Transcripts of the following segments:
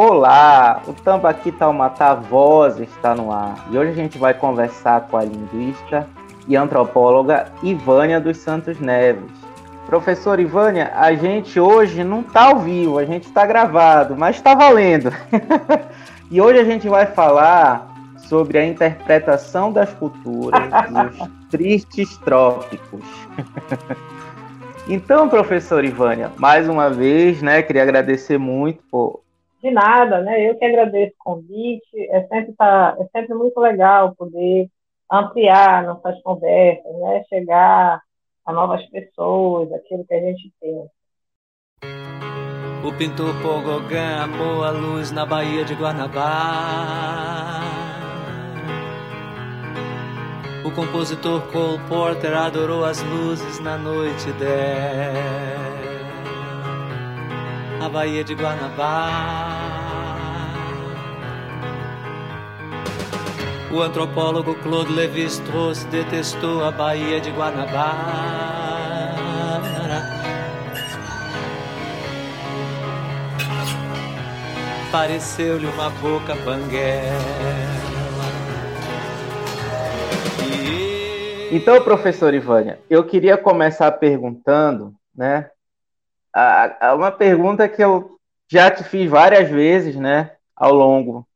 Olá, o Tambaqui Taumatá Voz está no ar e hoje a gente vai conversar com a linguista e antropóloga Ivânia dos Santos Neves. Professor Ivânia, a gente hoje não está ao vivo, a gente está gravado, mas está valendo. e hoje a gente vai falar sobre a interpretação das culturas dos tristes trópicos. então, professor Ivânia, mais uma vez, né, queria agradecer muito por de nada, né? Eu que agradeço o convite. É sempre, tá, é sempre muito legal poder ampliar nossas conversas, né? Chegar a novas pessoas, aquilo que a gente tem. O pintor Pogogã amou a luz na Baía de Guanabara. O compositor Cole Porter adorou as luzes na noite dela a Baía de Guanabara. O antropólogo Claude Lévi-Strauss detestou a Baía de Guanabara. Pareceu-lhe uma boca banguela. Então, professor Ivânia, eu queria começar perguntando, né, uma pergunta que eu já te fiz várias vezes, né, ao longo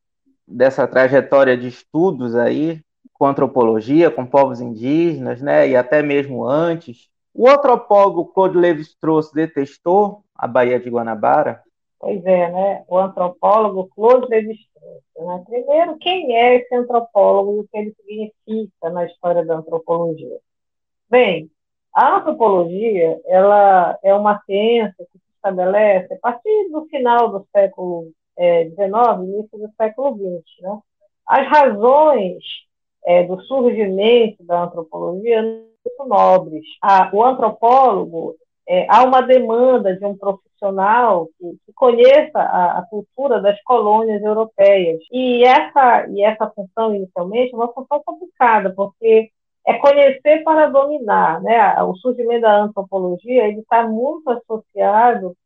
dessa trajetória de estudos aí com antropologia, com povos indígenas, né, e até mesmo antes. O antropólogo Claude Lévi-Strauss detestou a Baía de Guanabara? Pois é, né? O antropólogo Claude Lévi-Strauss. Né? Primeiro, quem é esse antropólogo e o que ele significa na história da antropologia? Bem, a antropologia ela é uma ciência que se estabelece a partir do final do século XIX, é, início do século XX. Né? As razões é, do surgimento da antropologia são nobres. A, o antropólogo, é, há uma demanda de um profissional que, que conheça a, a, cultura das colônias europeias. E essa, e essa função, inicialmente, é uma função complicada, porque é conhecer para dominar, né? O surgimento da antropologia ele está muito associado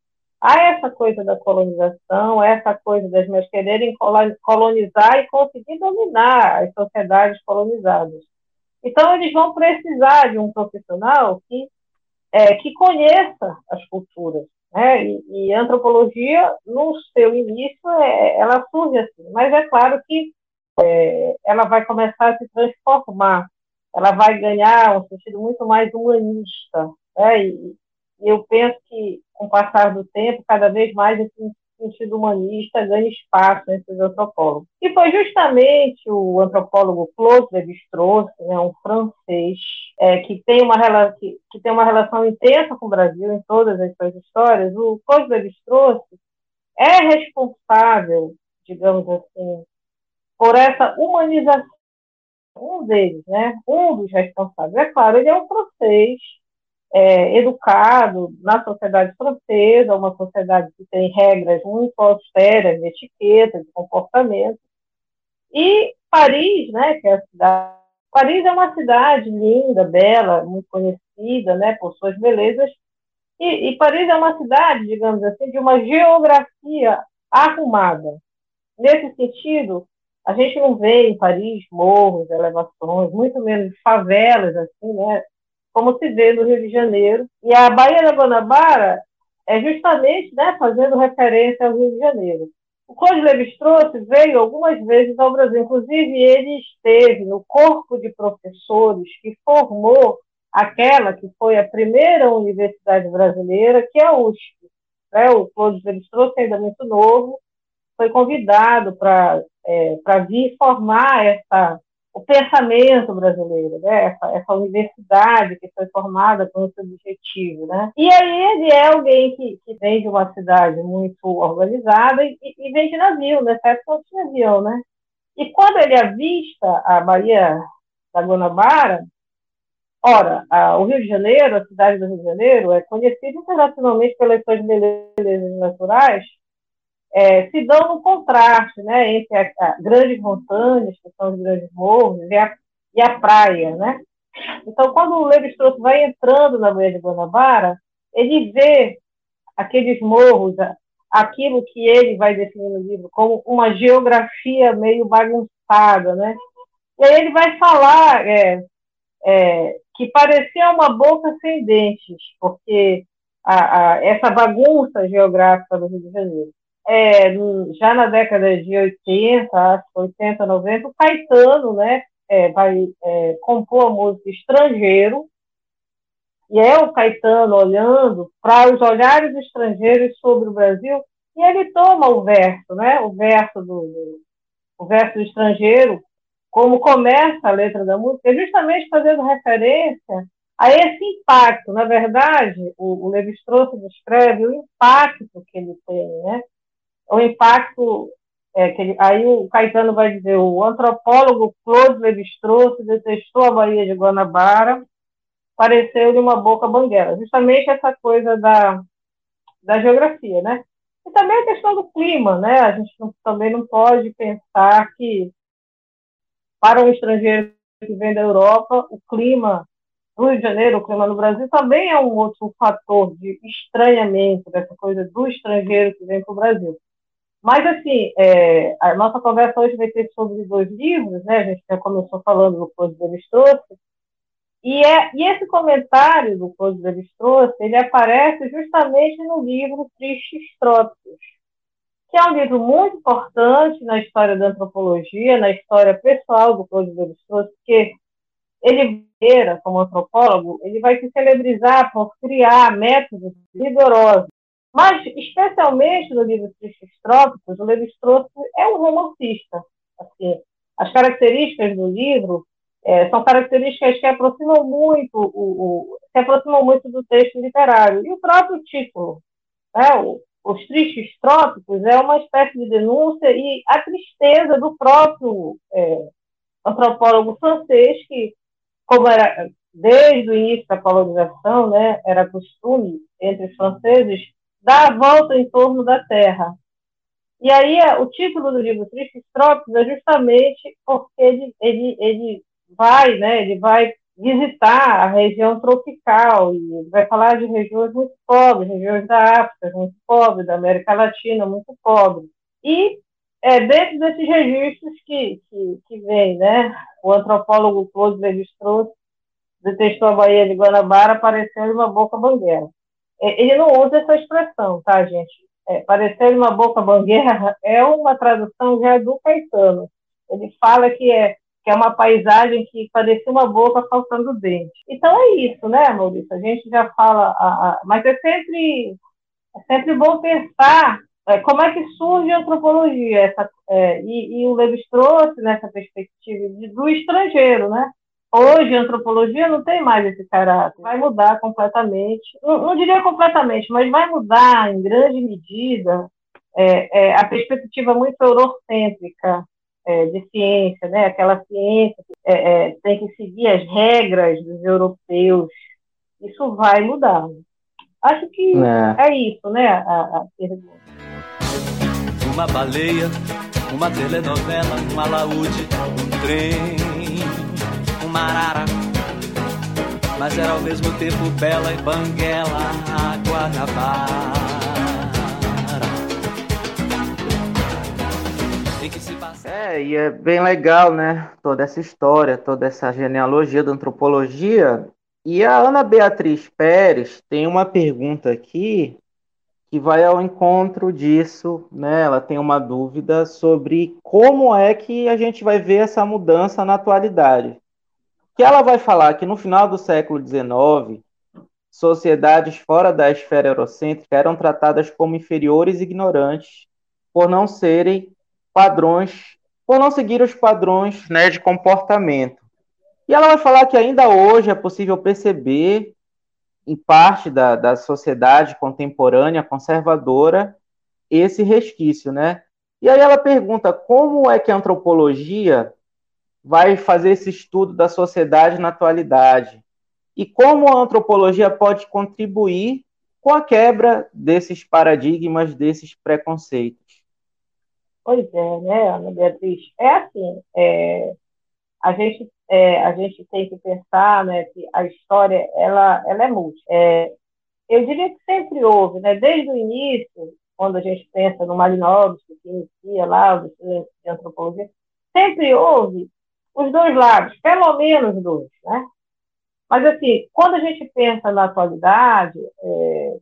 a essa coisa da colonização, a essa coisa das mulheres quererem colonizar e conseguir dominar as sociedades colonizadas. Então eles vão precisar de um profissional que é, que conheça as culturas, né? E, e a antropologia no seu início é, ela surge assim, mas é claro que é, ela vai começar a se transformar ela vai ganhar um sentido muito mais humanista. Né? E, eu penso que, com o passar do tempo, cada vez mais esse sentido humanista ganha espaço os antropólogos. E foi justamente o antropólogo Claude Lévi-Strauss, né, um francês, é, que, tem uma, que, que, tem uma relação intensa com o Brasil em todas as suas histórias, o Claude Lévi-Strauss é responsável, digamos assim, por essa humanização um deles, né, um dos responsáveis. É claro, ele é um francês é, educado na sociedade francesa, uma sociedade que tem regras muito austeras de etiqueta, de comportamento. E Paris, né, que é a cidade. Paris é uma cidade linda, bela, muito conhecida, né, por suas belezas. E, e Paris é uma cidade, digamos assim, de uma geografia arrumada. Nesse sentido, a gente não vê em Paris morros, elevações, muito menos favelas, assim, né? Como se vê no Rio de Janeiro. E a Baía da Guanabara é justamente né, fazendo referência ao Rio de Janeiro. O Cláudio Levi-Strauss veio algumas vezes ao Brasil, inclusive ele esteve no corpo de professores que formou aquela que foi a primeira universidade brasileira, que é a USP. Né? O Cláudio Levi-Strauss ainda muito novo, foi convidado para é, vir formar essa, o pensamento brasileiro, né? essa, essa universidade que foi formada com esse objetivo. Né? E aí ele é alguém que, que vem de uma cidade muito organizada e, e vem de navio, nessa época não tinha avião. Né? E quando ele avista a Bahia da Guanabara, Ora, a, o Rio de Janeiro, a cidade do Rio de Janeiro, é conhecida internacionalmente pelas suas belezas naturais, é, se dão no contraste né, entre as grandes montanhas, que são os grandes morros, e a, e a praia. Né? Então, quando o Levi-Strauss vai entrando na Baía de Guanabara, ele vê aqueles morros aquilo que ele vai definir no livro como uma geografia meio bagunçada, né? E aí ele vai falar é, é, que parecia uma boca sem dentes, porque a, a, essa bagunça geográfica do Rio de Janeiro. É, já na década de 80, 80, 90, o Caetano né, é, vai é, compor a música Estrangeiro, e é o Caetano olhando para os olhares estrangeiros sobre o Brasil, e ele toma o verso, né, o verso do, do o verso do estrangeiro, como começa a letra da música, justamente fazendo referência a esse impacto. Na verdade, o, o Levi-Strauss descreve o impacto que ele tem, né? O impacto é, que aí o Caetano vai dizer, o antropólogo Claude Levi-Strauss detestou a Baía de Guanabara, pareceu-lhe uma boca banguela. Justamente essa coisa da, da geografia, né? E também a questão do clima, né? A gente não, também não pode pensar que para um estrangeiro que vem da Europa, o clima do Rio de Janeiro, o clima no Brasil, também é um outro fator de estranhamento, dessa coisa do estrangeiro que vem para o Brasil. Mas, assim, é, a nossa conversa hoje vai ser sobre dois livros, né? A gente já começou falando do Close de Trouxe, e, é, e esse comentário do Close de Trouxe, ele aparece justamente no livro Tristes Trópicos, que é um livro muito importante na história da antropologia, na história pessoal do Cláudio Levi-Strauss, porque ele, como antropólogo, ele vai se celebrizar por criar métodos rigorosos. Mas, especialmente no livro Tristes Trópicos, o Levi-Strauss é um romancista. Assim, as características do livro é, são características que aproximam muito o, o, se aproximam muito do texto literário. E o próprio título, né, o, os tristes trópicos é uma espécie de denúncia e a tristeza do próprio é, antropólogo francês, que, como era desde o início da colonização, né, era costume entre os franceses dar a volta em torno da Terra. E aí o título do livro Tristes Trópicos é justamente porque ele, ele, ele vai, né, ele vai visitar a região tropical e vai falar de regiões muito pobres, regiões da África muito pobres, da América Latina muito pobres. E é dentro desses registros que, que, que vem, né? O antropólogo Claude registrou, detestou a Baía de Guanabara, apareceu uma boca banguera. É, ele não usa essa expressão, tá, gente? É, parecer uma boca banguera é uma tradução já do Caetano. Ele fala que é que é uma paisagem que parecia uma boca faltando dente. Então é isso, né, Maurício? A gente já fala, a, a, mas é sempre, é sempre bom pensar é, como é que surge a antropologia, essa, é, e, e, o Leves trouxe nessa perspectiva de, do estrangeiro, né? Hoje a antropologia não tem mais esse caráter, vai mudar completamente, não, não diria completamente, mas vai mudar em grande medida é, é a perspectiva muito eurocêntrica é, de ciência, né? aquela ciência que é, é, tem que seguir as regras dos europeus, isso vai mudar. Acho que é, é isso, né, a, a pergunta. Uma baleia, uma telenovela, um alaúde, um trem, uma arara, mas era ao mesmo tempo bela e banguela, a Guanabara. É, e é bem legal, né? Toda essa história, toda essa genealogia da antropologia. E a Ana Beatriz Pérez tem uma pergunta aqui que vai ao encontro disso, né? Ela tem uma dúvida sobre como é que a gente vai ver essa mudança na atualidade. Que ela vai falar que no final do século XIX, sociedades fora da esfera eurocêntrica eram tratadas como inferiores e ignorantes por não serem padrões, por não seguir os padrões né, de comportamento. E ela vai falar que ainda hoje é possível perceber, em parte da, da sociedade contemporânea conservadora, esse resquício, né? E aí ela pergunta como é que a antropologia vai fazer esse estudo da sociedade na atualidade e como a antropologia pode contribuir com a quebra desses paradigmas, desses preconceitos. Pois é, né, Ana Beatriz? É assim, é, a, gente, é, a gente tem que pensar né, que a história ela, ela é múltipla. É, eu diria que sempre houve, né, desde o início, quando a gente pensa no Malinowski, que inicia lá o de antropologia, sempre houve os dois lados, pelo menos dois, né? Mas, assim, quando a gente pensa na atualidade, é,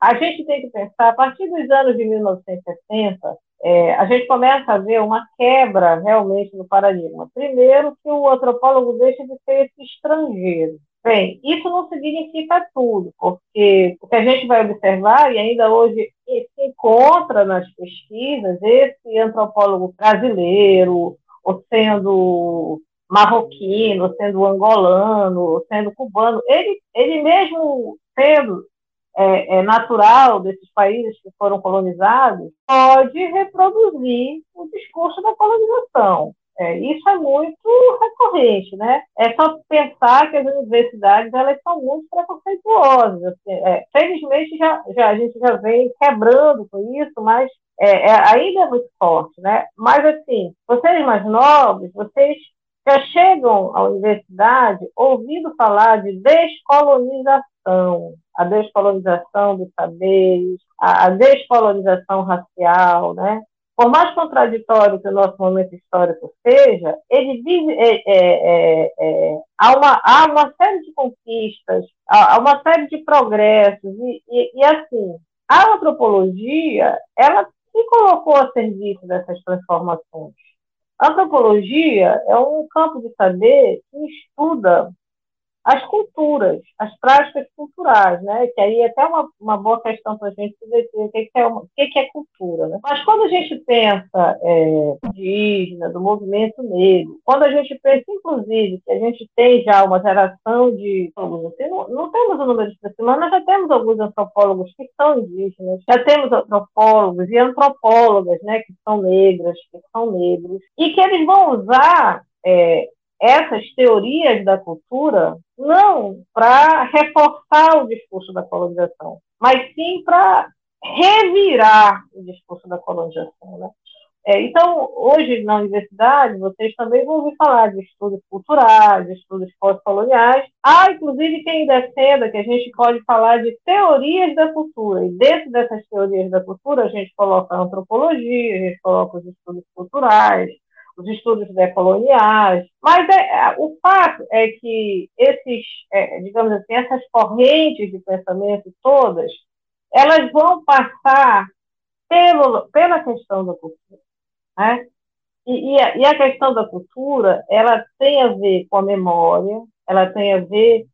a gente tem que pensar, a partir dos anos de 1960, é, a gente começa a ver uma quebra realmente no paradigma. Primeiro, que o antropólogo deixa de ser esse estrangeiro. Bem, isso não significa tudo, porque o que a gente vai observar, e ainda hoje se encontra nas pesquisas, esse antropólogo brasileiro, ou sendo marroquino, ou sendo angolano, ou sendo cubano, ele, ele mesmo sendo é, é, natural desses países que foram colonizados, pode reproduzir o discurso da colonização. É, isso é muito recorrente, né? É só pensar que as universidades elas são muito preconceituosas. Assim, é, felizmente já, já, a gente já vem quebrando com isso, mas é, é, ainda é muito forte, né? Mas assim, vocês mais novos, vocês já chegam à universidade ouvindo falar de descolonização, a descolonização dos saberes, a, a descolonização racial, né? Por mais contraditório que o nosso momento histórico seja, ele vive, é, é, é, é, há, uma, há uma série de conquistas, há, uma série de progressos, e, e, e assim, a antropologia, ela se colocou a serviço dessas transformações. A antropologia é um campo de saber que estuda as culturas, as práticas culturais, né? Que aí é até uma, uma boa questão para a gente definir o que, é, uma, o que, é cultura, né? Mas quando a gente pensa é, indígena, do movimento negro, quando a gente pensa, inclusive, que a gente tem já uma geração de assim, não, não temos o número de pessoas, mas nós já temos alguns antropólogos que são indígenas, já temos antropólogos e antropólogas, né? Que são negras, que são negros, e que eles vão usar é, essas teorias da cultura não para reforçar o discurso da colonização, mas sim para revirar o discurso da colonização. Né? É, então, hoje na universidade, vocês também vão ouvir falar de estudos culturais, de estudos pós-coloniais. Há, inclusive, quem defenda que a gente pode falar de teorias da cultura. E dentro dessas teorias da cultura, a gente coloca a antropologia, a gente coloca os estudos culturais, os estudos decoloniais, mas é, é, o fato é que esses, é, digamos assim, essas correntes de pensamento todas, elas vão passar pelo, pela questão da cultura, né? E, e, a, e a questão da cultura, ela tem a ver com a memória, ela tem a ver,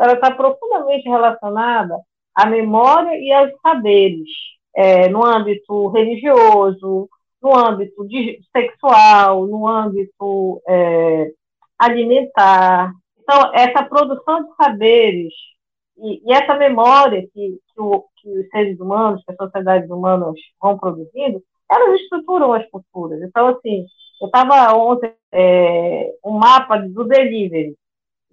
ela está profundamente relacionada à memória e aos saberes, é, no âmbito religioso, no âmbito de, sexual, no âmbito é, alimentar. Então, essa produção de saberes e, e essa memória que, que, o, que, os seres humanos, que as sociedades humanas vão produzindo, elas estruturam as culturas. Então, assim, eu estava ontem é, um mapa do delivery,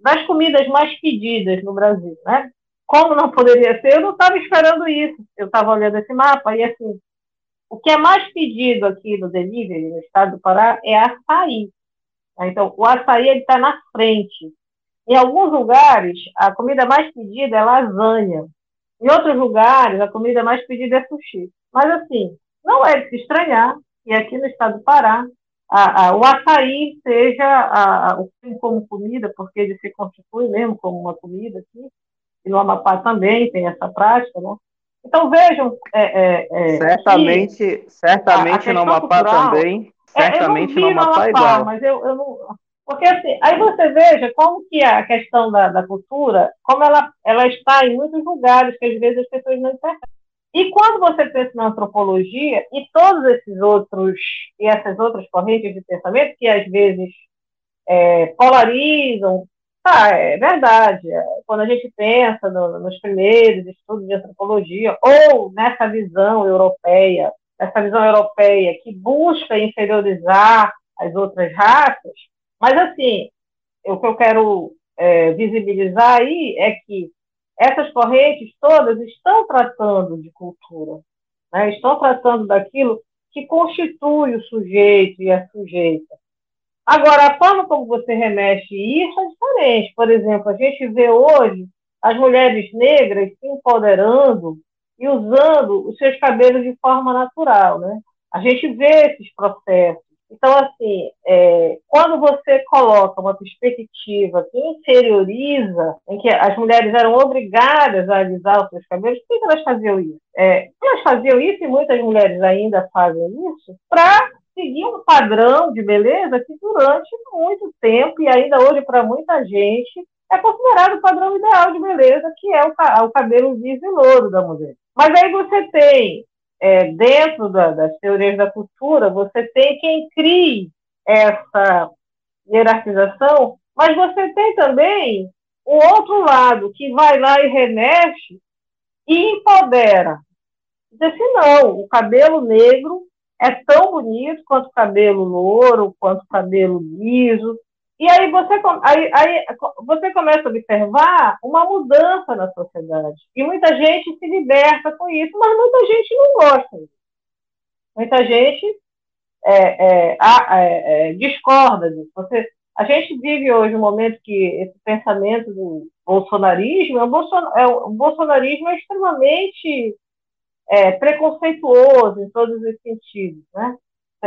das comidas mais pedidas no Brasil, né? Como não poderia ser, eu não estava esperando isso. Eu estava olhando esse mapa e, assim, o que é mais pedido aqui no delivery, no estado do Pará, é açaí. Então, o açaí está na frente. Em alguns lugares, a comida mais pedida é lasanha. Em outros lugares, a comida mais pedida é sushi. Mas, assim, não é de se estranhar que aqui no estado do Pará, a, a, o açaí seja a, o como comida, porque ele se constitui mesmo como uma comida aqui. E no Amapá também tem essa prática, né? Então vejam. É, é, é certamente, certamente no Amapá também. Certamente no Amapá, igual. Mas eu, eu não. Porque assim, aí você veja como que a questão da, da cultura, como ela, ela está em muitos lugares que às vezes as pessoas não entendem. E quando você pensa na antropologia e todos esses outros e essas outras correntes de pensamento que às vezes é, polarizam ah, é verdade. Quando a gente pensa no, nos primeiros estudos de antropologia, ou nessa visão europeia, essa visão europeia que busca inferiorizar as outras raças, mas assim, o que eu quero é, visibilizar aí é que essas correntes todas estão tratando de cultura, né? estão tratando daquilo que constitui o sujeito e a sujeita. Agora, a forma como você remexe isso é diferente. Por exemplo, a gente vê hoje as mulheres negras se empoderando e usando os seus cabelos de forma natural, né? A gente vê esses processos. Então, assim, é, quando você coloca uma perspectiva que inferioriza, em que as mulheres eram obrigadas a alisar os seus cabelos, por que elas faziam isso? É, elas faziam isso, e muitas mulheres ainda fazem isso, para seguir um padrão de beleza que durante muito tempo, e ainda hoje para muita gente, é considerado o padrão ideal de beleza, que é o, cabelo liso e louro da mulher. Mas aí você tem é, dentro da, das teorias da cultura, você tem quem crie essa hierarquização, mas você tem também o outro lado que vai lá e remexe e empodera. Diz assim, não, o cabelo negro é tão bonito quanto o cabelo louro, quanto o cabelo liso, e aí você, aí, aí você começa a observar uma mudança na sociedade. E muita gente se liberta com isso, mas muita gente não gosta disso. Muita gente é, é, é, é, discorda disso. Você, a gente vive hoje um momento que esse pensamento do bolsonarismo, é, é o bolsonarismo é extremamente é, preconceituoso em todos os sentidos, né?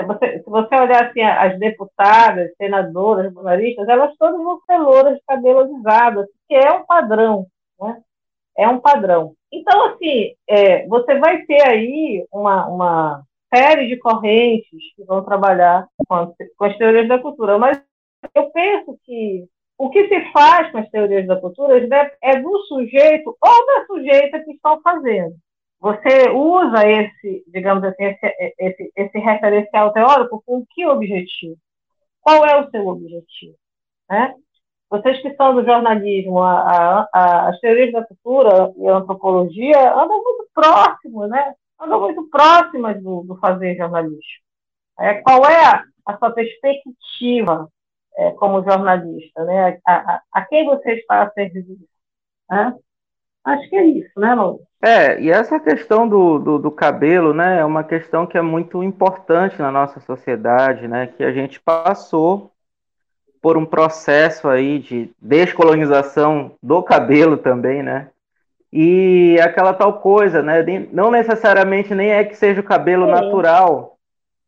você, se você olhar assim, as deputadas, senadoras, bolsonaristas, elas todas vão ser louras de cabelo alisado, que é um padrão, né? É um padrão. Então, assim, é, você vai ter aí uma, uma série de correntes que vão trabalhar com, com as teorias da cultura, mas eu penso que o que se faz com as teorias da cultura é do sujeito ou da sujeita que estão fazendo você usa esse, digamos assim, esse, esse, esse referencial teórico com que objetivo? Qual é o seu objetivo? Né? Vocês que são do jornalismo, a, a, a, as teorias da cultura e a antropologia andam muito próximos, né? Andam muito próximas do, do fazer jornalístico. É, qual é a, a sua perspectiva é, como jornalista? Né? A, a, quem você está a servir? Né? Acho que é isso, né, Lu? É, e essa questão do, do, do, cabelo, né, é uma questão que é muito importante na nossa sociedade, né, que a gente passou por um processo aí de descolonização do cabelo também, né, e aquela tal coisa, né, não necessariamente nem é que seja o cabelo natural,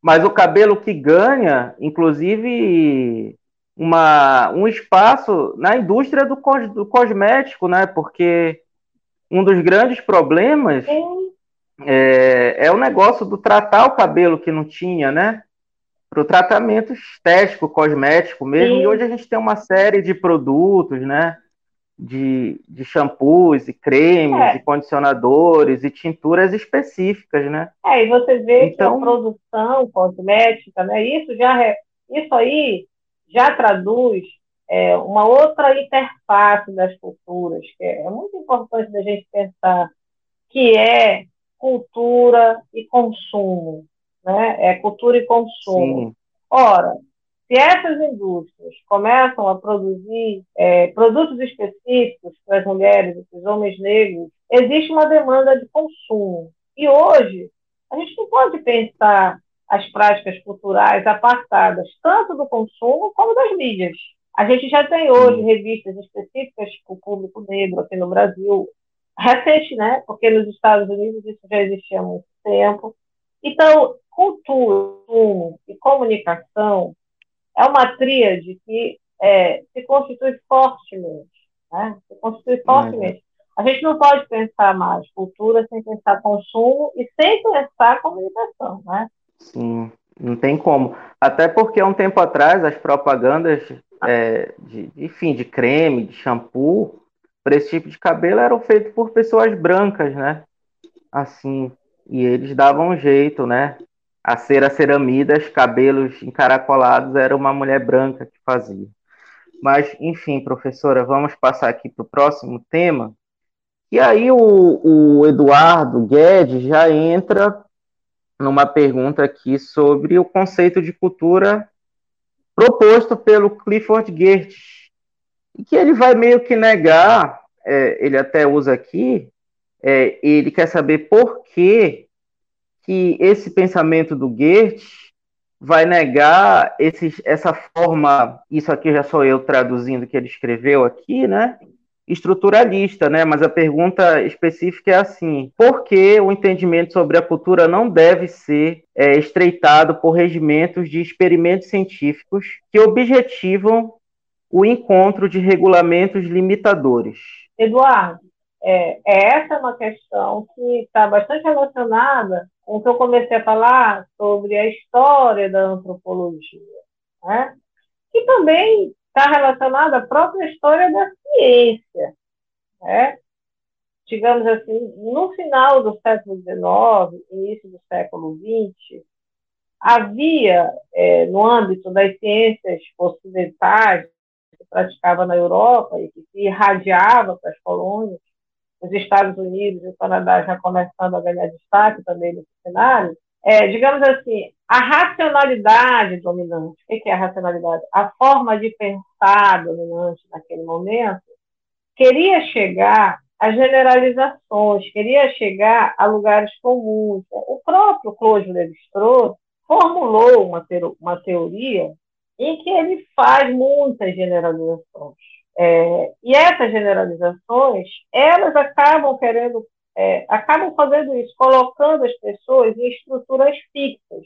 mas o cabelo que ganha, inclusive, uma, um espaço na indústria do, do cosmético, né, porque um dos grandes problemas é, é, o negócio do tratar o cabelo que não tinha, né? Para o tratamento estético, cosmético mesmo. Sim. E hoje a gente tem uma série de produtos, né? De, de shampoos e cremes é. e condicionadores e tinturas específicas, né? É, e você vê então, que a produção cosmética, né? Isso já isso aí já traduz é, uma outra interface das culturas, que é, é muito importante da gente pensar, que é cultura e consumo. Né? É cultura e consumo. Sim. Ora, se essas indústrias começam a produzir é, produtos específicos para as mulheres e para os homens negros, existe uma demanda de consumo. E hoje, a gente não pode pensar as práticas culturais apartadas tanto do consumo como das mídias. A gente já tem hoje revistas específicas para o público negro aqui no Brasil, recente, né? Porque nos Estados Unidos isso já existia há muito tempo. Então, cultura e comunicação é uma tríade que é, se constitui fortemente, né? Se constitui fortemente. A gente não pode pensar mais cultura sem pensar consumo e sem pensar comunicação, né? Sim, não tem como. Até porque há um tempo atrás as propagandas é, de, enfim, de creme, de shampoo, para esse tipo de cabelo eram feitos por pessoas brancas, né? Assim, e eles davam um jeito, né? A cera ceramidas, cabelos encaracolados, era uma mulher branca que fazia. Mas, enfim, professora, vamos passar aqui para o próximo tema. E aí o, o Eduardo Guedes já entra numa pergunta aqui sobre o conceito de cultura proposto pelo Clifford Geertz, e que ele vai meio que negar, é, ele até usa aqui, é, ele quer saber por que, que esse pensamento do Geertz vai negar esse, essa forma, isso aqui já sou eu traduzindo que ele escreveu aqui, né? Estruturalista, né? Mas a pergunta específica é assim: por que o entendimento sobre a cultura não deve ser é, estreitado por regimentos de experimentos científicos que objetivam o encontro de regulamentos limitadores? Eduardo, é, essa é uma questão que está bastante relacionada com o que eu comecei a falar sobre a história da antropologia, né? que também está relacionada à própria história da ciência. Né? Digamos assim, no final do século XIX, início do século XX, havia, é, no âmbito das ciências ocidentais, que praticava na Europa e que se irradiava para as colônias, os Estados Unidos e o Canadá já começando a ganhar destaque também nesse cenário, é, digamos assim, a racionalidade dominante. O que é a racionalidade? A forma de pensar dominante naquele momento queria chegar a generalizações, queria chegar a lugares comuns. O próprio Claude Lévi-Strauss formulou uma, uma teoria em que ele faz muitas generalizações. É, e essas generalizações, elas acabam querendo, é, acabam fazendo isso, colocando as pessoas em estruturas fixas.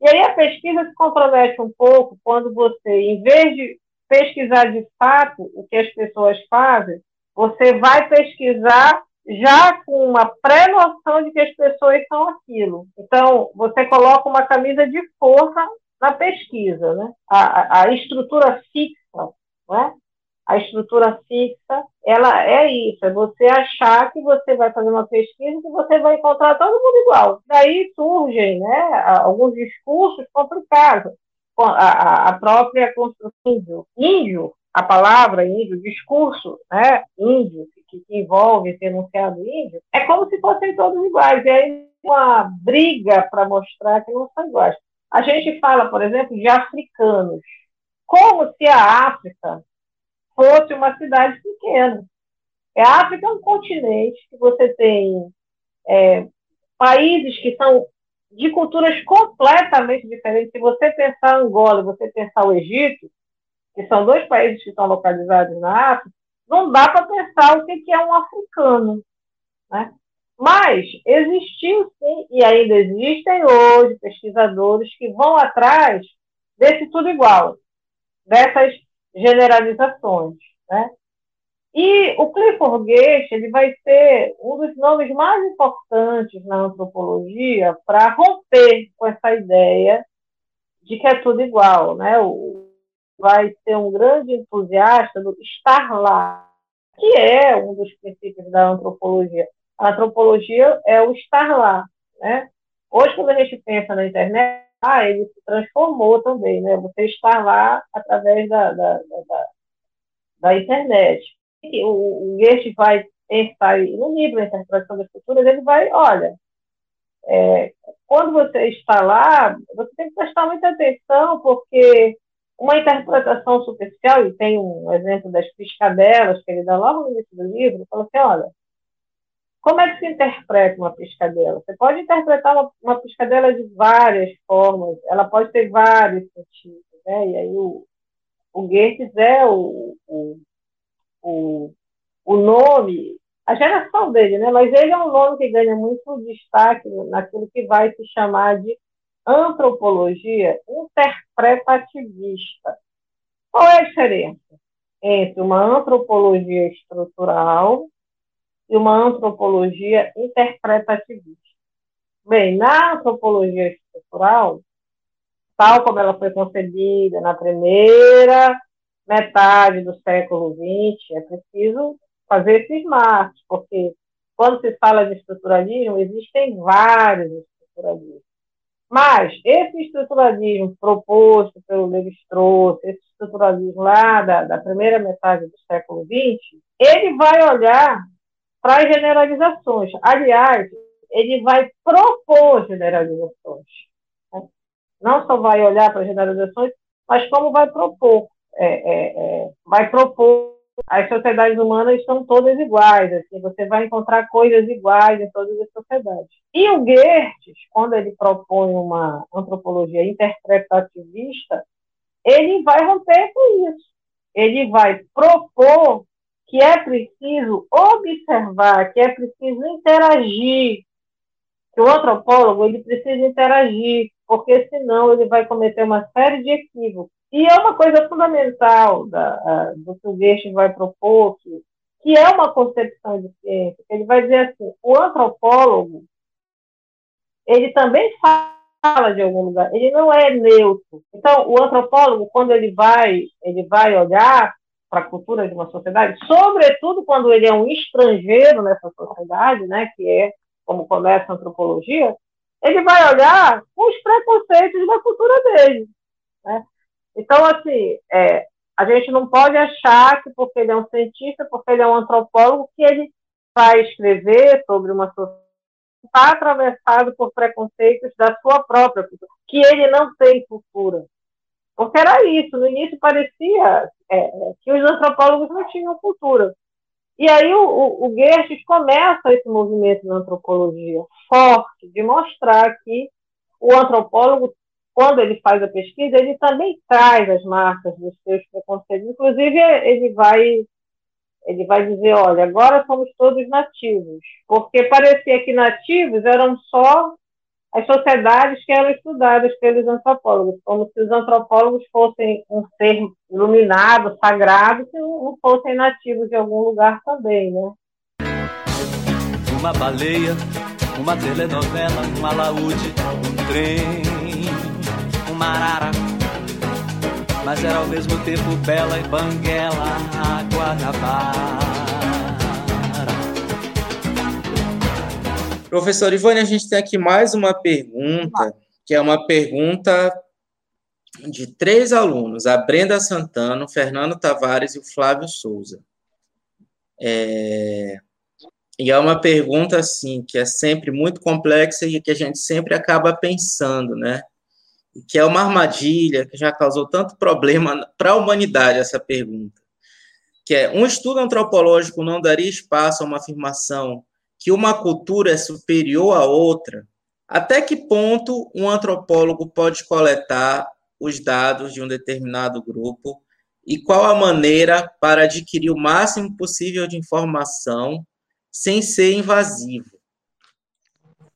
E aí a pesquisa se compromete um pouco quando você, em vez de pesquisar de fato o que as pessoas fazem, você vai pesquisar já com uma pré-noção de que as pessoas são aquilo. Então, você coloca uma camisa de força na pesquisa, né? a, a estrutura fixa, né? A estrutura fixa, ela é isso, é você achar que você vai fazer uma pesquisa que você vai encontrar todo mundo igual. Daí surgem né, alguns discursos complicados. A, a própria construção índio, índio, a palavra índio, discurso né, índio, que, que envolve esse enunciado índio, é como se fossem todos iguais. E aí uma briga para mostrar que não são iguais. A gente fala, por exemplo, de africanos, como se a África fosse uma cidade pequena. É, a África é um continente que você tem é, países que são de culturas completamente diferentes. Se você pensar Angola, você pensar o Egito, que são dois países que estão localizados na África, não dá para pensar o que é um africano. Né? Mas existiu sim, e ainda existem hoje pesquisadores que vão atrás desse tudo igual, dessas generalizações. Né? E o Clifford Geertz ele vai ser um dos nomes mais importantes na antropologia para romper com essa ideia de que é tudo igual. Né? O, vai ser um grande entusiasta do estar lá, que é um dos princípios da antropologia. A antropologia é o estar lá. Né? Hoje, quando a gente pensa na internet, ele se transformou também, né? Você está lá através da, da, da, da internet. E o, o Goethe vai pensar, no livro A Interpretação das Culturas, ele vai, olha, é, quando você está lá, você tem que prestar muita atenção, porque uma interpretação superficial, e tem um exemplo das piscadelas que ele dá logo no início do livro, fala assim, olha, como é que se interpreta uma piscadela? Você pode interpretar uma, uma piscadela de várias formas, ela pode ter vários sentidos, né? E aí o, o Goethe é o, o, o, o nome, a geração dele, né? Mas ele é um nome que ganha muito destaque naquilo que vai se chamar de antropologia interpretativista. Qual é a diferença entre uma antropologia estrutural e uma antropologia interpretativista. Bem, na antropologia estrutural, tal como ela foi concebida na primeira metade do século XX, é preciso fazer esses marcos, porque quando se fala de estruturalismo, existem vários estruturalismos. Mas esse estruturalismo proposto pelo Levi-Strauss, esse estruturalismo lá da, da primeira metade do século XX, ele vai olhar para as generalizações. Aliás, ele vai propor generalizações. Né? Não só vai olhar para as generalizações, mas como vai propor. É, é, é, vai propor. As sociedades humanas são todas iguais. Assim, você vai encontrar coisas iguais em todas as sociedades. E o Goethe, quando ele propõe uma antropologia interpretativista, ele vai romper com isso. Ele vai propor que é preciso observar, que é preciso interagir, que o antropólogo ele precisa interagir, porque senão ele vai cometer uma série de equívocos. E é uma coisa fundamental da, do que o Goethe vai propor, que, que é uma concepção de ciência. Ele vai dizer assim, o antropólogo, ele também fala de algum lugar, ele não é neutro. Então, o antropólogo, quando ele vai, ele vai olhar para a cultura de uma sociedade, sobretudo quando ele é um estrangeiro nessa sociedade, né, que é como começa a antropologia, ele vai olhar os preconceitos da cultura dele. Né? Então, assim, é, a gente não pode achar que porque ele é um cientista, porque ele é um antropólogo, que ele vai escrever sobre uma sociedade está atravessado por preconceitos da sua própria cultura, que ele não tem cultura. Porque era isso, no início parecia é, que os antropólogos não tinham cultura. E aí o, o, o Gertes começa esse movimento na antropologia forte, de mostrar que o antropólogo, quando ele faz a pesquisa, ele também traz as marcas dos seus preconceitos. Inclusive, ele vai ele vai dizer, olha, agora somos todos nativos, porque parecia que nativos eram só as sociedades que eram estudadas pelos antropólogos, como se os antropólogos fossem um ser iluminado, sagrado, que não fossem nativos de algum lugar também, né? Uma baleia, uma telenovela, um alaúde, um trem, uma arara, mas era ao mesmo tempo bela e banguela, a Guanabara. Professor Ivone, a gente tem aqui mais uma pergunta, que é uma pergunta de três alunos, a Brenda Santana, o Fernando Tavares e o Flávio Souza. É... E é uma pergunta, assim, que é sempre muito complexa e que a gente sempre acaba pensando, né? E que é uma armadilha que já causou tanto problema para a humanidade, essa pergunta. Que é, um estudo antropológico não daria espaço a uma afirmação que uma cultura é superior à outra, até que ponto um antropólogo pode coletar os dados de um determinado grupo e qual a maneira para adquirir o máximo possível de informação sem ser invasivo?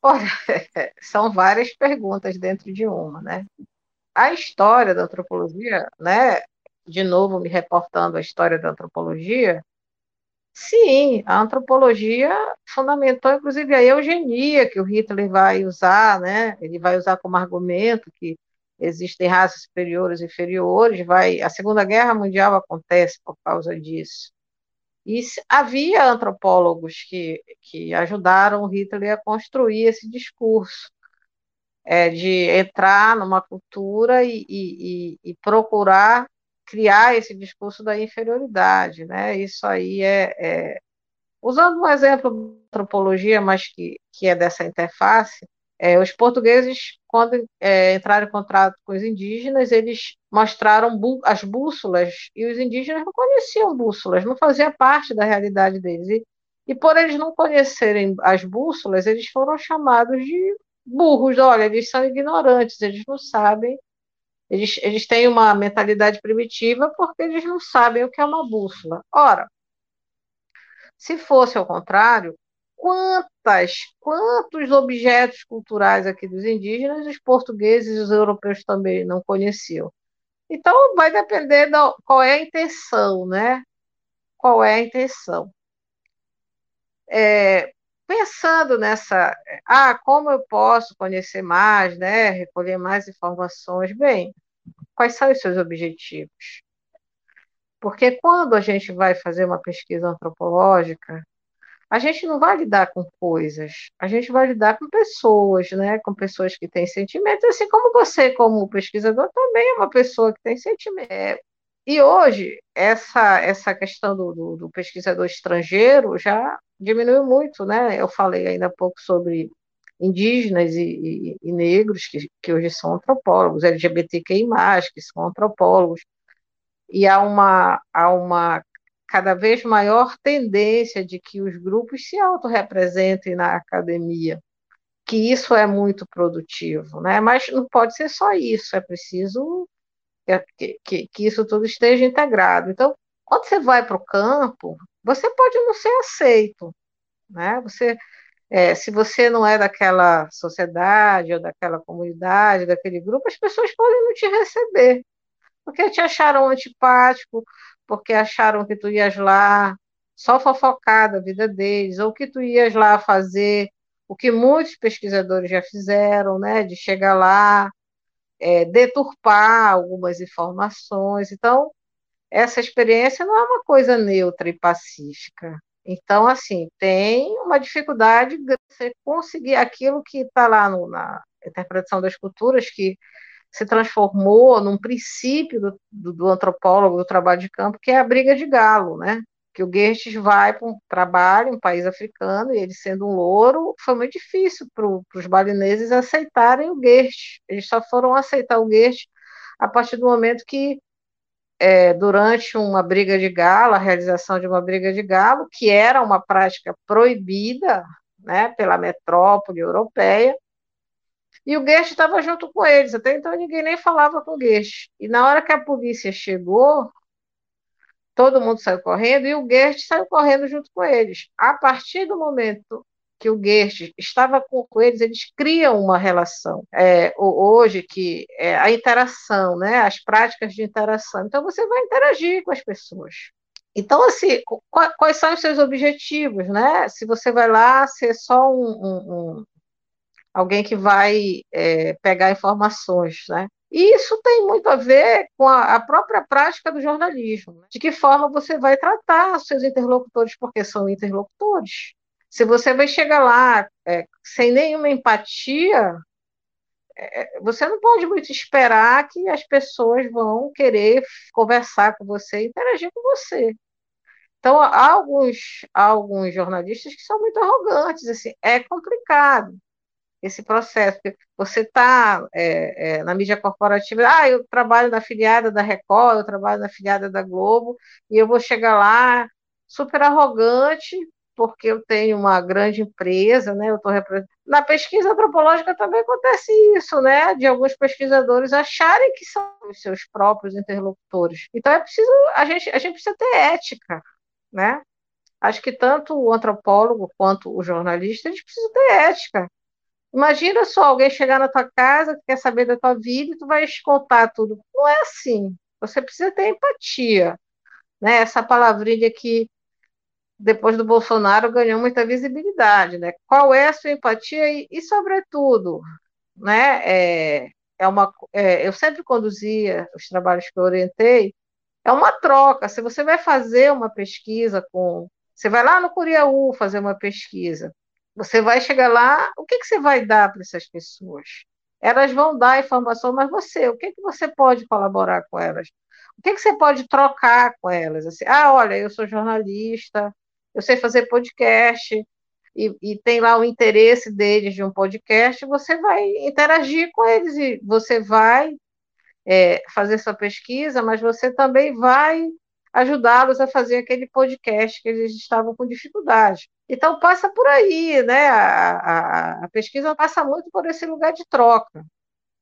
Olha, são várias perguntas dentro de uma, né? A história da antropologia, né? De novo, me reportando a história da antropologia, Sim, a antropologia fundamentou, inclusive, a eugenia, que o Hitler vai usar, né? Ele vai usar como argumento que existem raças superiores e inferiores, vai, a Segunda Guerra Mundial acontece por causa disso. E havia antropólogos que, que ajudaram o Hitler a construir esse discurso, é, de entrar numa cultura e, e, e procurar criar esse discurso da inferioridade, né? Isso aí é, é... usando um exemplo de antropologia, mas que, que é dessa interface, é, os portugueses, quando é, entraram em contato com os indígenas, eles mostraram as bússolas, e os indígenas não conheciam bússolas, não fazia parte da realidade deles. E, e por eles não conhecerem as bússolas, eles foram chamados de burros, olha, eles são ignorantes, eles não sabem eles, eles têm uma mentalidade primitiva porque eles não sabem o que é uma bússola. Ora, se fosse ao contrário, quantas, quantos objetos culturais aqui dos indígenas os portugueses e os europeus também não conheciam? Então, vai depender da qual é a intenção, né? Qual é a intenção? É, pensando nessa, ah, como eu posso conhecer mais, né, recolher mais informações? Bem, quais são os seus objetivos? Porque quando a gente vai fazer uma pesquisa antropológica, a gente não vai lidar com coisas, a gente vai lidar com pessoas, né? Com pessoas que têm sentimentos, assim como você, como pesquisador, também é uma pessoa que tem sentimentos. E hoje, essa, essa questão do, do, do pesquisador estrangeiro já diminuiu muito, né? Eu falei ainda há pouco sobre indígenas e, e, e negros, que, que hoje são antropólogos, LGBTQI+, que são antropólogos, e há uma, há uma cada vez maior tendência de que os grupos se autorrepresentem na academia, que isso é muito produtivo, né? mas não pode ser só isso, é preciso que, que, que isso tudo esteja integrado. Então, quando você vai para o campo, você pode não ser aceito, né? Você, é, se você não é daquela sociedade ou daquela comunidade, daquele grupo, as pessoas podem não te receber, porque te acharam antipático, porque acharam que tu ias lá só fofocar da vida deles, ou que tu ias lá fazer o que muitos pesquisadores já fizeram, né, de chegar lá, é, deturpar algumas informações. Então, essa experiência não é uma coisa neutra e pacífica. Então, assim, tem uma dificuldade de você conseguir aquilo que está lá no, na interpretação das culturas, que se transformou num princípio do, do, do, antropólogo do trabalho de campo, que é a briga de galo, né? Que o Gertz vai para um trabalho em um país africano, e ele sendo um louro, foi muito difícil para os balineses aceitarem o Gertz. Eles só foram aceitar o Gertz a partir do momento que é, durante uma briga de galo, a realização de uma briga de galo, que era uma prática proibida né, pela metrópole europeia, e o Guest estava junto com eles, até então ninguém nem falava com o Guest. E na hora que a polícia chegou, todo mundo saiu correndo e o Guest saiu correndo junto com eles. A partir do momento que o Goethe estava com, eles, eles criam uma relação. É, hoje, que é a interação, né, as práticas de interação. Então, você vai interagir com as pessoas. Então, assim, quais são os seus objetivos, né? Se você vai lá ser só um, um, um alguém que vai é, pegar informações, né? E isso tem muito a ver com a, a própria prática do jornalismo. Né? De que forma você vai tratar os seus interlocutores, porque são interlocutores. Se você vai chegar lá é, sem nenhuma empatia, é, você não pode muito esperar que as pessoas vão querer conversar com você, interagir com você. Então, há alguns, há alguns jornalistas que são muito arrogantes, assim, é complicado esse processo. Você está é, é, na mídia corporativa, ah, eu trabalho na filiada da Record, eu trabalho na filiada da Globo, e eu vou chegar lá super arrogante, porque eu tenho uma grande empresa, né? Eu tô Na pesquisa antropológica também acontece isso, né? De alguns pesquisadores acharem que são os seus próprios interlocutores. Então é preciso a gente a gente precisa ter ética, né? Acho que tanto o antropólogo quanto o jornalista eles precisam ter ética. Imagina só alguém chegar na tua casa, quer saber da tua vida e tu vai contar tudo. Não é assim. Você precisa ter empatia, né? Essa palavrinha que depois do Bolsonaro, ganhou muita visibilidade. Né? Qual é a sua empatia e, e sobretudo, né, é, é uma, é, eu sempre conduzia os trabalhos que eu orientei, é uma troca. Se você vai fazer uma pesquisa com. Você vai lá no Curiaú fazer uma pesquisa, você vai chegar lá, o que, que você vai dar para essas pessoas? Elas vão dar informação, mas você, o que, que você pode colaborar com elas? O que, que você pode trocar com elas? Assim, ah, olha, eu sou jornalista, eu sei fazer podcast, e, e, tem lá o interesse deles de um podcast, você vai interagir com eles e você vai é, fazer sua pesquisa, mas você também vai ajudá-los a fazer aquele podcast que eles estavam com dificuldade. Então passa por aí, né? A, a, a pesquisa passa muito por esse lugar de troca.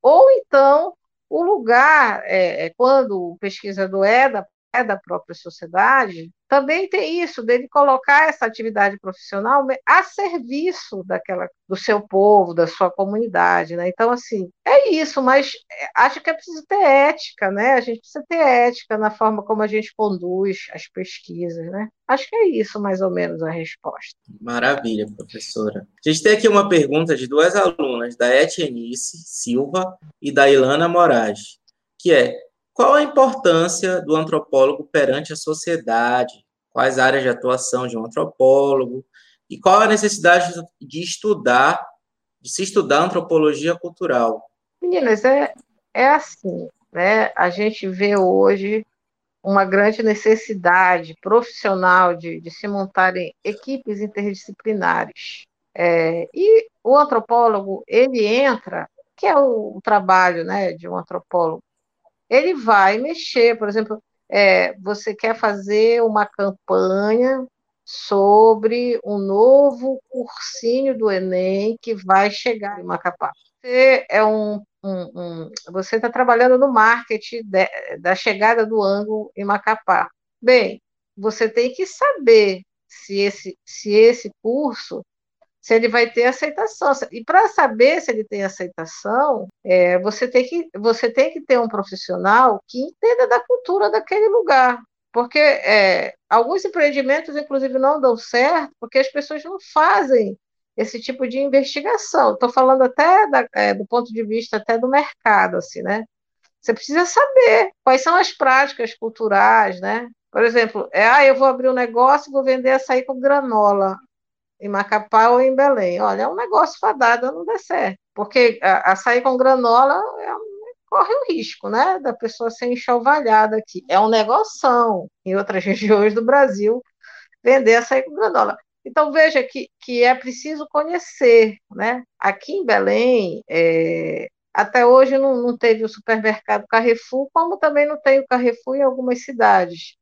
Ou então o lugar, é, é quando o pesquisador é da é da própria sociedade, também tem isso, dele colocar essa atividade profissional a serviço daquela, do seu povo, da sua comunidade. Né? Então, assim, é isso, mas é, acho que é preciso ter ética, né? A gente precisa ter ética na forma como a gente conduz as pesquisas, né? Acho que é isso, mais ou menos, a resposta. Maravilha, professora. A gente tem aqui uma pergunta de duas alunas, da Etienice Silva e da Ilana Moraes, que é qual a importância do antropólogo perante a sociedade? Quais áreas de atuação de um antropólogo? E qual a necessidade de estudar, de se estudar antropologia cultural? Meninas, é, é assim, né? A gente vê hoje uma grande necessidade profissional de, de se montarem equipes interdisciplinares. É, e o antropólogo, ele entra, que é o, o trabalho né, de um antropólogo, ele vai mexer, por exemplo, é, você quer fazer uma campanha sobre um novo cursinho do Enem que vai chegar em Macapá. Você é um, um, um você está trabalhando no marketing de, da chegada do ângulo em Macapá. Bem, você tem que saber se esse, se esse curso se ele vai ter aceitação. E para saber se ele tem aceitação, é, você, tem que, você tem que ter um profissional que entenda da cultura daquele lugar. Porque é, alguns empreendimentos, inclusive, não dão certo porque as pessoas não fazem esse tipo de investigação. Estou falando até da, é, do ponto de vista até do mercado, assim, né? Você precisa saber quais são as práticas culturais, né? Por exemplo, é, ah, eu vou abrir um negócio e vou vender açaí com granola em Macapá ou em Belém. Olha, é um negócio fadado não der certo, porque açaí com granola é um, corre o risco, né, da pessoa ser enxovalhada aqui. É um negoção em outras regiões do Brasil vender açaí com granola. Então, veja que, que é preciso conhecer, né? Aqui em Belém, é, até hoje não, não teve o supermercado Carrefour, como também não tem o Carrefour em algumas cidades.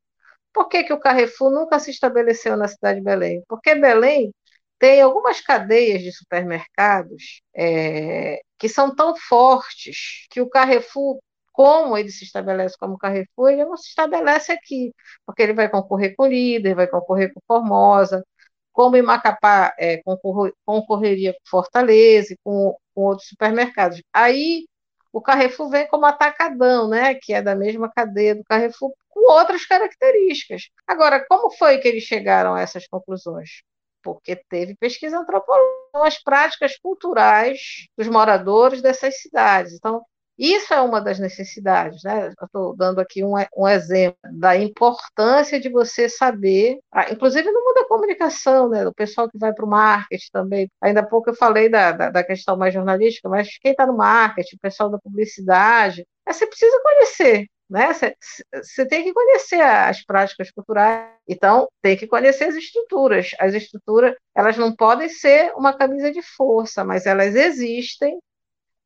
Por que, que o Carrefour nunca se estabeleceu na cidade de Belém? Porque Belém tem algumas cadeias de supermercados é, que são tão fortes que o Carrefour, como ele se estabelece como Carrefour, ele não se estabelece aqui, porque ele vai concorrer com Líder, vai concorrer com Formosa, como em Macapá é, concorrer, concorreria com Fortaleza, com, com outros supermercados. Aí o Carrefour vem como atacadão, né, que é da mesma cadeia do Carrefour, com outras características. Agora, como foi que eles chegaram a essas conclusões? Porque teve pesquisa antropológica, as práticas culturais dos moradores dessas cidades. Então, isso é uma das necessidades, né? Estou dando aqui um, um, exemplo da importância de você saber, ah, inclusive no mundo da comunicação, né? O pessoal que vai para o marketing também. Ainda há pouco eu falei da, da, da questão mais jornalística, mas quem está no marketing, o pessoal da publicidade, é, você precisa conhecer. Né? Você tem que conhecer as práticas culturais, então tem que conhecer as estruturas. As estruturas, elas não podem ser uma camisa de força, mas elas existem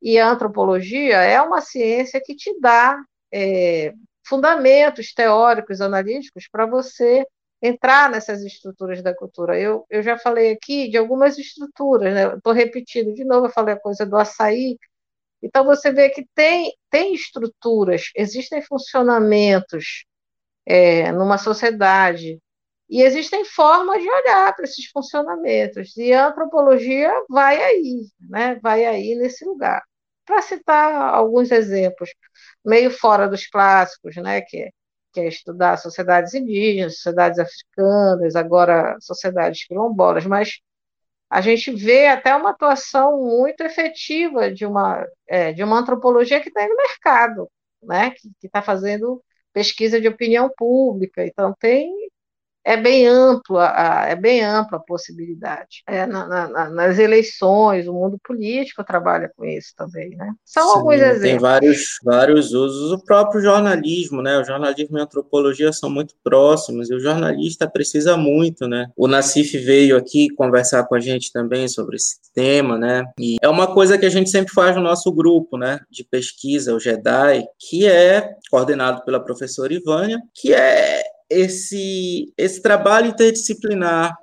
e a antropologia é uma ciência que te dá é, fundamentos teóricos, analíticos, para você entrar nessas estruturas da cultura. Eu, eu já falei aqui de algumas estruturas, né? estou repetindo de novo, eu falei a coisa do açaí. Então, você vê que tem, tem estruturas, existem funcionamentos é, numa sociedade, e existem formas de olhar para esses funcionamentos, e a antropologia vai aí, né? vai aí nesse lugar para citar alguns exemplos, meio fora dos clássicos, né, que, que é estudar sociedades indígenas, sociedades africanas, agora sociedades quilombolas, mas a gente vê até uma atuação muito efetiva de uma, é, de uma antropologia que está no mercado, né, que está fazendo pesquisa de opinião pública, então tem é bem ampla, é bem ampla a possibilidade. É, na, na, nas eleições, o mundo político trabalha com isso também, né? São Sim, alguns exemplos. Tem vários, vários usos. O próprio jornalismo, né? O jornalismo e a antropologia são muito próximos e o jornalista precisa muito, né? O Nassif veio aqui conversar com a gente também sobre esse tema, né? E é uma coisa que a gente sempre faz no nosso grupo, né? De pesquisa, o JEDI, que é coordenado pela professora Ivânia, que é esse, esse trabalho interdisciplinar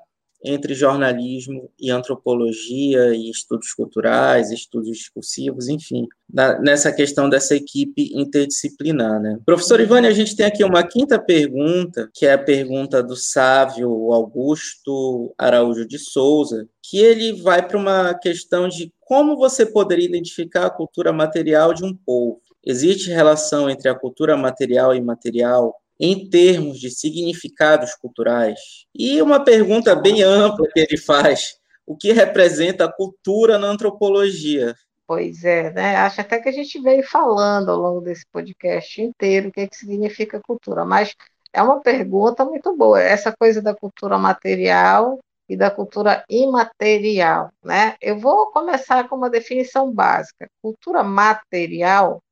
entre jornalismo e antropologia e estudos culturais, estudos discursivos, enfim, na, nessa questão dessa equipe interdisciplinar. Né? Professor Ivani, a gente tem aqui uma quinta pergunta, que é a pergunta do Sávio Augusto Araújo de Souza, que ele vai para uma questão de como você poderia identificar a cultura material de um povo. Existe relação entre a cultura material e imaterial em termos de significados culturais. E uma pergunta bem ampla que ele faz: o que representa a cultura na antropologia? Pois é, né? Acho até que a gente veio falando ao longo desse podcast inteiro o que, é que significa cultura, mas é uma pergunta muito boa. Essa coisa da cultura material e da cultura imaterial, né? Eu vou começar com uma definição básica. Cultura material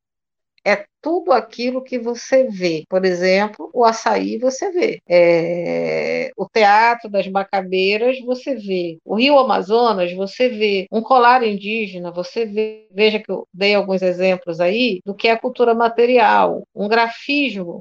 tudo aquilo que você vê. Por exemplo, o açaí você vê. É, o teatro das macabeiras você vê. O Rio Amazonas você vê. Um colar indígena você vê. Veja que eu dei alguns exemplos aí do que é a cultura material. Um grafismo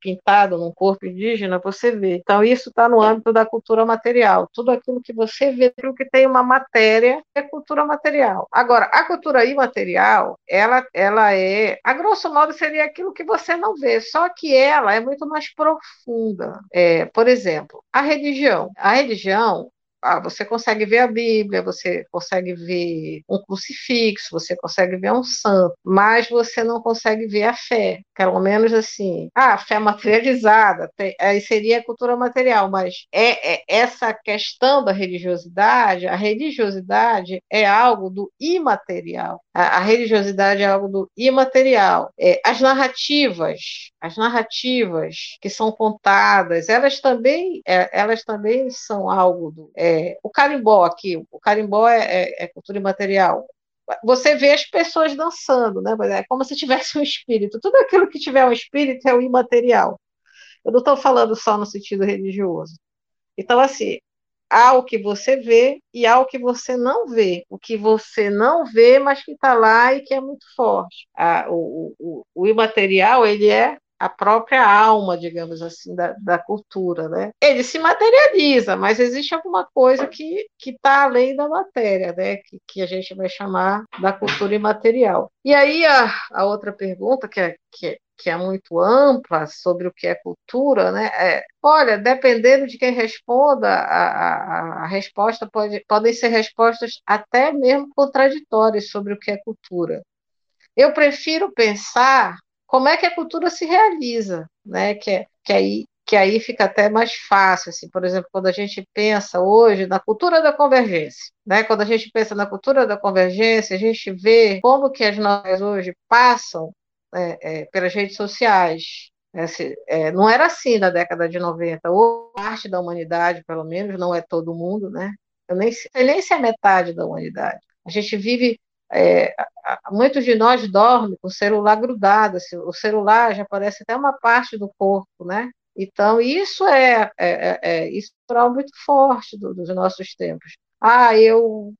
pintado num corpo indígena, você vê. Então, isso está no âmbito da cultura material. Tudo aquilo que você vê, aquilo que tem uma matéria, é cultura material. Agora, a cultura imaterial, ela, ela é, a grosso modo, seria aquilo que você não vê, só que ela é muito mais profunda. É, por exemplo, a religião. A religião, ah, você consegue ver a Bíblia, você consegue ver um crucifixo, você consegue ver um santo, mas você não consegue ver a fé, pelo menos assim, ah, a fé materializada, aí seria a cultura material, mas é, é, essa questão da religiosidade, a religiosidade é algo do imaterial, a, a religiosidade é algo do imaterial. É, as narrativas, as narrativas que são contadas, elas também, é, elas também são algo do é, o carimbó aqui, o carimbó é, é, é, cultura imaterial. Você vê as pessoas dançando, né? É como se tivesse um espírito. Tudo aquilo que tiver um espírito é o imaterial. Eu não estou falando só no sentido religioso. Então, assim, há o que você vê e há o que você não vê. O que você não vê, mas que está lá e que é muito forte. Ah, o, o, o imaterial, ele é a própria alma, digamos assim, da, da cultura, né? Ele se materializa, mas existe alguma coisa que está além da matéria, né? Que, que a gente vai chamar da cultura imaterial. E aí a, a outra pergunta, que é, que, é, que é muito ampla sobre o que é cultura, né? É, olha, dependendo de quem responda, a, a, a resposta pode, podem ser respostas até mesmo contraditórias sobre o que é cultura. Eu prefiro pensar como é que a cultura se realiza, né? Que, que aí que aí fica até mais fácil, assim, por exemplo, quando a gente pensa hoje na cultura da convergência, né? Quando a gente pensa na cultura da convergência, a gente vê como que as nossas hoje passam é, é, pelas redes sociais. É, não era assim na década de 90, ou parte da humanidade, pelo menos, não é todo mundo, né? Eu nem sei nem se é metade da humanidade. A gente vive é, muitos de nós dormem com o celular grudado, assim, o celular já parece até uma parte do corpo, né? Então, isso é, é, é, é isso é algo muito forte do, dos nossos tempos. Ah, eu,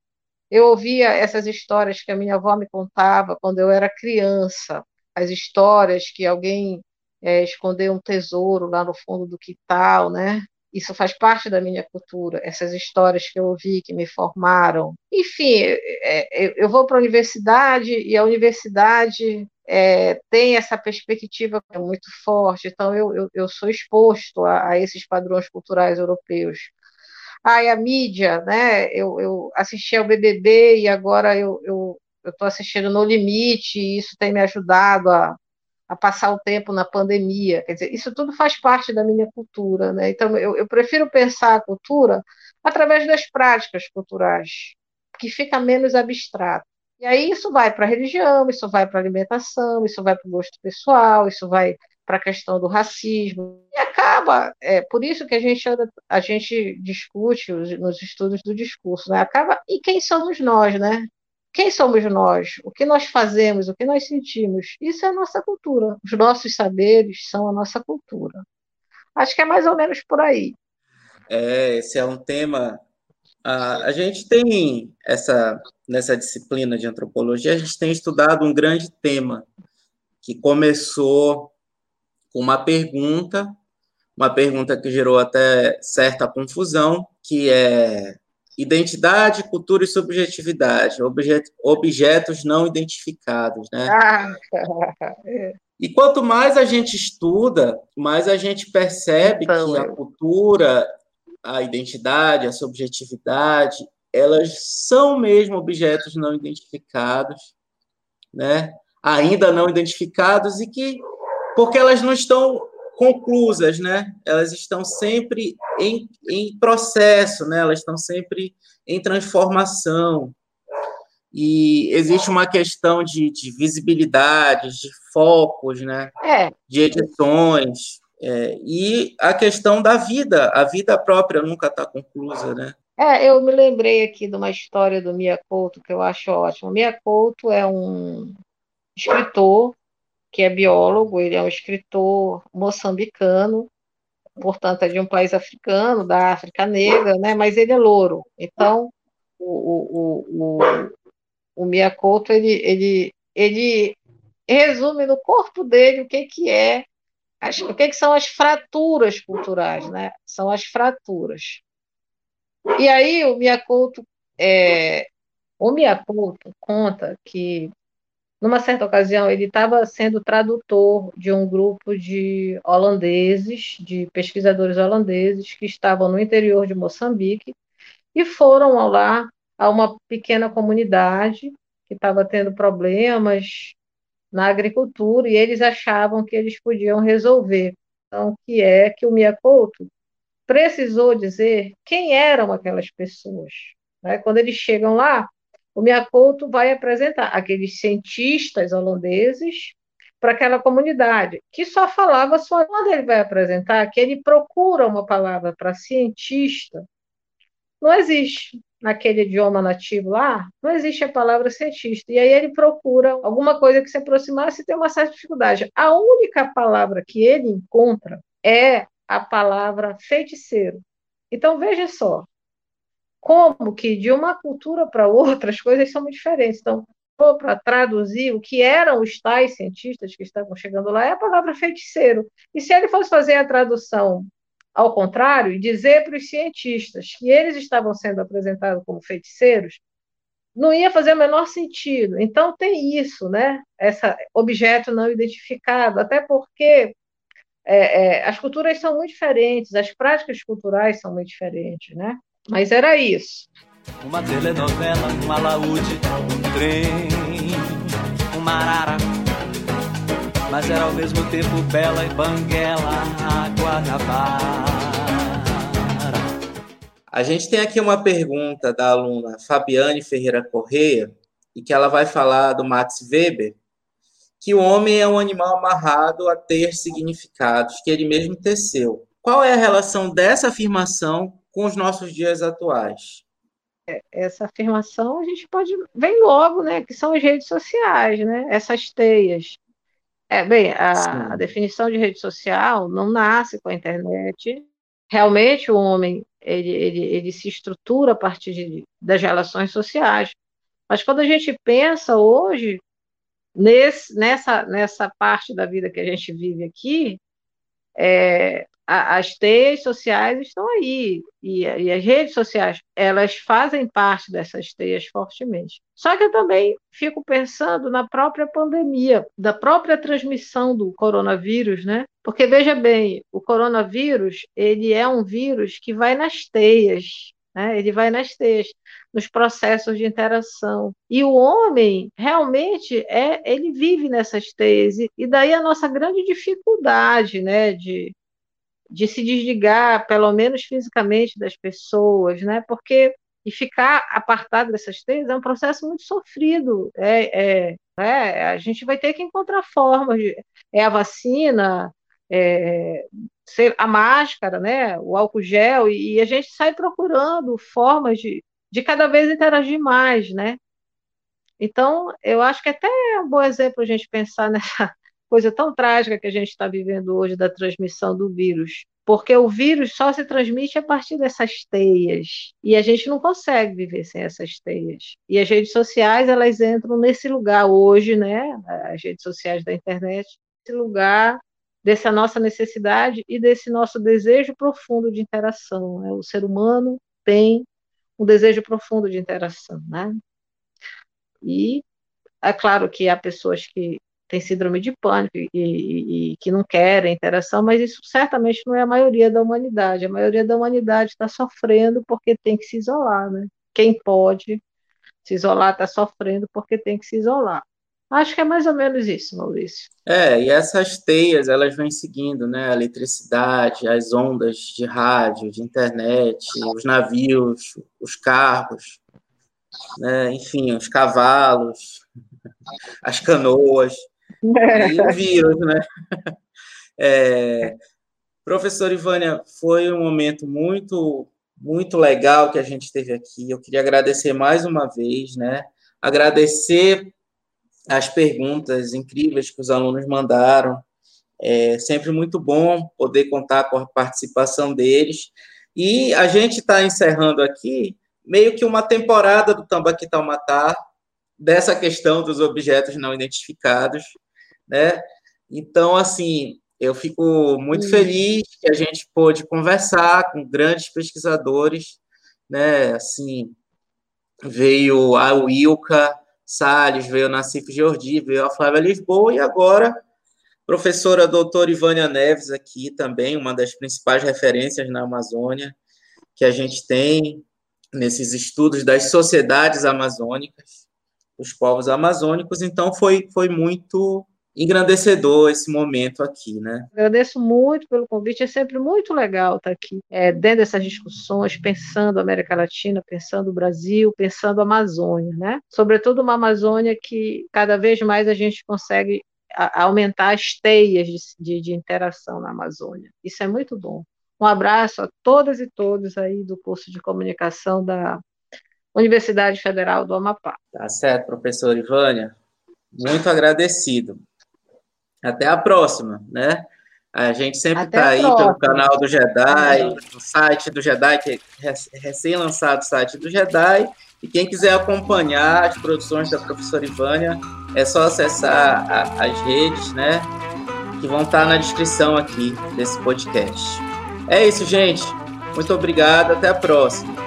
eu ouvia essas histórias que a minha avó me contava quando eu era criança, as histórias que alguém é, escondeu um tesouro lá no fundo do quintal, né? Isso faz parte da minha cultura, essas histórias que eu ouvi, que me formaram. Enfim, é, é, eu vou para a universidade e a universidade é, tem essa perspectiva muito forte, então eu, eu, eu sou exposto a, a, esses padrões culturais europeus. Ah, e a mídia, né? Eu, eu assisti ao BBB e agora eu estou assistindo No Limite, e isso tem me ajudado a, a passar o tempo na pandemia. Quer dizer, isso tudo faz parte da minha cultura. Né? Então, eu, eu prefiro pensar a cultura através das práticas culturais, que fica menos abstrato. E aí isso vai para a religião, isso vai para a alimentação, isso vai para o gosto pessoal, isso vai para a questão do racismo. E acaba, é por isso que a gente anda, a gente discute os, nos estudos do discurso, né? Acaba, e quem somos nós, né? Quem somos nós? O que nós fazemos? O que nós sentimos? Isso é a nossa cultura. Os nossos saberes são a nossa cultura. Acho que é mais ou menos por aí. É, esse é um tema. a gente tem essa nessa disciplina de antropologia, a gente tem estudado um grande tema que começou com uma pergunta, uma pergunta que gerou até certa confusão, que é Identidade, cultura e subjetividade, objet, objetos não identificados, né? Ah, e quanto mais a gente estuda, mais a gente percebe então, que a cultura, a identidade, a subjetividade, elas são mesmo objetos não identificados, né? Ainda não identificados e que porque elas não estão conclusas, né? Elas estão sempre em, em processo, né? Elas estão sempre em transformação. E existe uma questão de, de visibilidade, de focos, né? É. De edições. É, e a questão da vida, a vida própria nunca está conclusa, né? É, eu me lembrei aqui de uma história do Mia Couto que eu acho ótimo. Mia Couto é um escritor que é biólogo, ele é um escritor moçambicano, portanto é de um país africano, da África Negra, né? mas ele é louro. Então, o, o, o, o Miyakoto, ele, ele, ele resume no corpo dele o que, que é As, o que, que são as fraturas culturais? Né? São as fraturas. E aí o Miyakoto, é, o Miyakoto conta que numa certa ocasião, ele estava sendo tradutor de um grupo de holandeses, de pesquisadores holandeses, que estavam no interior de Moçambique e foram lá a uma pequena comunidade que estava tendo problemas na agricultura e eles achavam que eles podiam resolver. Então, que é que o Miyakoto precisou dizer quem eram aquelas pessoas. Né? Quando eles chegam lá, o Miyakoto vai apresentar aqueles cientistas holandeses para aquela comunidade, que só falava só quando ele vai apresentar, que ele procura uma palavra para cientista, não existe naquele idioma nativo lá, não existe a palavra cientista. E aí ele procura alguma coisa que se aproximasse e tem uma certa dificuldade. A única palavra que ele encontra é a palavra feiticeiro. Então veja só, como que de uma cultura para outra as coisas são muito diferentes. Então, para traduzir o que eram os tais cientistas que estavam chegando lá, é a palavra feiticeiro. E se ele fosse fazer a tradução ao contrário e dizer para os cientistas que eles estavam sendo apresentados como feiticeiros, não ia fazer o menor sentido. Então tem isso, né? Esse objeto não identificado, até porque é, é, as culturas são muito diferentes, as práticas culturais são muito diferentes, né? Mas era isso. Uma telenovela, um alaúde, um trem, uma arara. Mas era ao mesmo tempo bela e banguela, a Guanabara. A gente tem aqui uma pergunta da aluna Fabiane Ferreira Correia, e que ela vai falar do Max Weber, que o homem é um animal amarrado a ter significados que ele mesmo teceu. Qual é a relação dessa afirmação com os nossos dias atuais? É, essa afirmação a gente pode ver logo, né, que são as redes sociais, né, essas teias. É, bem, a, a, definição de rede social não nasce com a internet. Realmente o homem ele, ele, ele se estrutura a partir de, das relações sociais. Mas quando a gente pensa hoje nesse, nessa, nessa parte da vida que a gente vive aqui, é, as teias sociais estão aí e, e, as redes sociais elas fazem parte dessas teias fortemente. Só que eu também fico pensando na própria pandemia, da própria transmissão do coronavírus, né? Porque veja bem, o coronavírus ele é um vírus que vai nas teias, né? Ele vai nas teias, nos processos de interação. E o homem realmente é, ele vive nessas teias e, e daí a nossa grande dificuldade, né? De de se desligar, pelo menos fisicamente, das pessoas, né? Porque e ficar apartado dessas teias é um processo muito sofrido. É, é, é, a gente vai ter que encontrar formas. De, é a vacina, é, a máscara, né? O álcool gel e, e, a gente sai procurando formas de, de cada vez interagir mais, né? Então, eu acho que até é um bom exemplo a gente pensar nessa coisa tão trágica que a gente está vivendo hoje da transmissão do vírus. Porque o vírus só se transmite a partir dessas teias. E a gente não consegue viver sem essas teias. E as redes sociais, elas entram nesse lugar hoje, né? As redes sociais da internet, esse lugar dessa nossa necessidade e desse nosso desejo profundo de interação. Né? O ser humano tem um desejo profundo de interação, né? E é claro que há pessoas que tem síndrome de pânico e, e, e, que não querem interação, mas isso certamente não é a maioria da humanidade. A maioria da humanidade está sofrendo porque tem que se isolar, né? Quem pode se isolar está sofrendo porque tem que se isolar. Acho que é mais ou menos isso, Maurício. É, e essas teias, elas vêm seguindo, né? A eletricidade, as ondas de rádio, de internet, os navios, os carros, né? enfim, os cavalos, as canoas. É. E o vírus, né? É, professor Ivânia, foi um momento muito, muito legal que a gente teve aqui. Eu queria agradecer mais uma vez, né? Agradecer as perguntas incríveis que os alunos mandaram. É sempre muito bom poder contar com a participação deles. E a gente está encerrando aqui meio que uma temporada do Tambaqui Taumatá, dessa questão dos objetos não identificados né? Então, assim, Eu fico muito feliz que a gente pôde conversar com grandes pesquisadores, né? Assim, veio a Wilka Salles, veio a Nassif Georgi, veio a Flávia Lisboa e agora professora doutora Ivânia Neves aqui também, uma das principais referências na Amazônia que a gente tem nesses estudos das sociedades amazônicas, os povos amazônicos, então foi, foi muito engrandecedor esse momento aqui, né? Agradeço muito pelo convite, é sempre muito legal estar aqui, é, dentro dessas discussões, pensando a América Latina, pensando o Brasil, pensando a Amazônia, né? Sobretudo uma Amazônia que cada vez mais a gente consegue aumentar as teias de, de, de interação na Amazônia. Isso é muito bom. Um abraço a todas e todos aí do curso de comunicação da Universidade Federal do Amapá. Tá certo, professor Ivânia. Muito agradecido. Até a próxima, né? A gente sempre está aí pelo canal do Jedi, no site do Jedi, que é recém-lançado o site do Jedi. E quem quiser acompanhar as produções da professora Ivânia, é só acessar a, as redes, né? Que vão estar tá na descrição aqui desse podcast. É isso, gente. Muito obrigado. Até a próxima.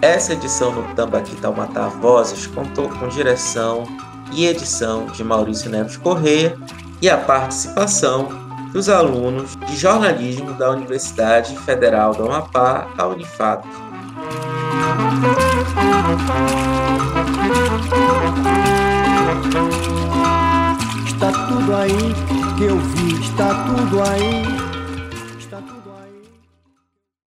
Essa edição do Tambaqui Taumatá Vozes contou com direção e edição de Maurício Neves Corrêa e a participação dos alunos de jornalismo da Universidade Federal do Amapá, a Unifato. Está tudo aí que eu vi, está tudo aí